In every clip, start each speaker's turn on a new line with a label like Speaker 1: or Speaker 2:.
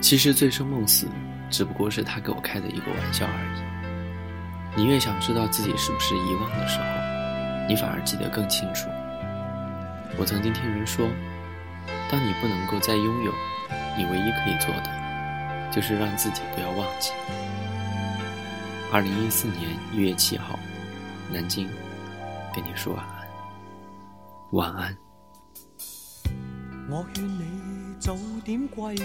Speaker 1: 其实醉生梦死，只不过是他给我开的一个玩笑而已。你越想知道自己是不是遗忘的时候，你反而记得更清楚。我曾经听人说，当你不能够再拥有，你唯一可以做的，就是让自己不要忘记。二零一四年一月七号，南京，跟你说晚安，晚安。
Speaker 2: 我劝你早点归去，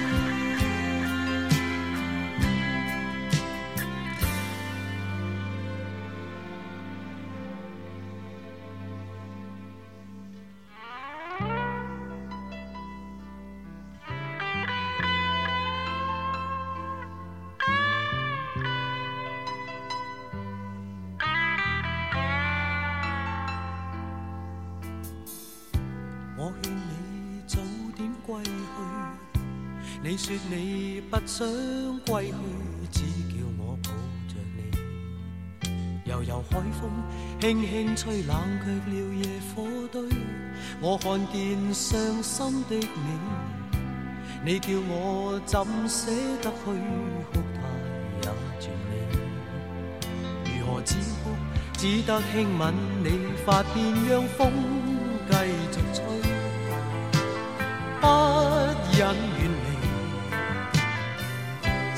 Speaker 2: 你说你不想归去，只叫我抱着你。悠悠海风轻轻吹，冷却了夜火堆。我看见伤心的你，你叫我怎舍得去哭太也绝美？如何止哭？只得轻吻你发边，让风继续吹。不忍，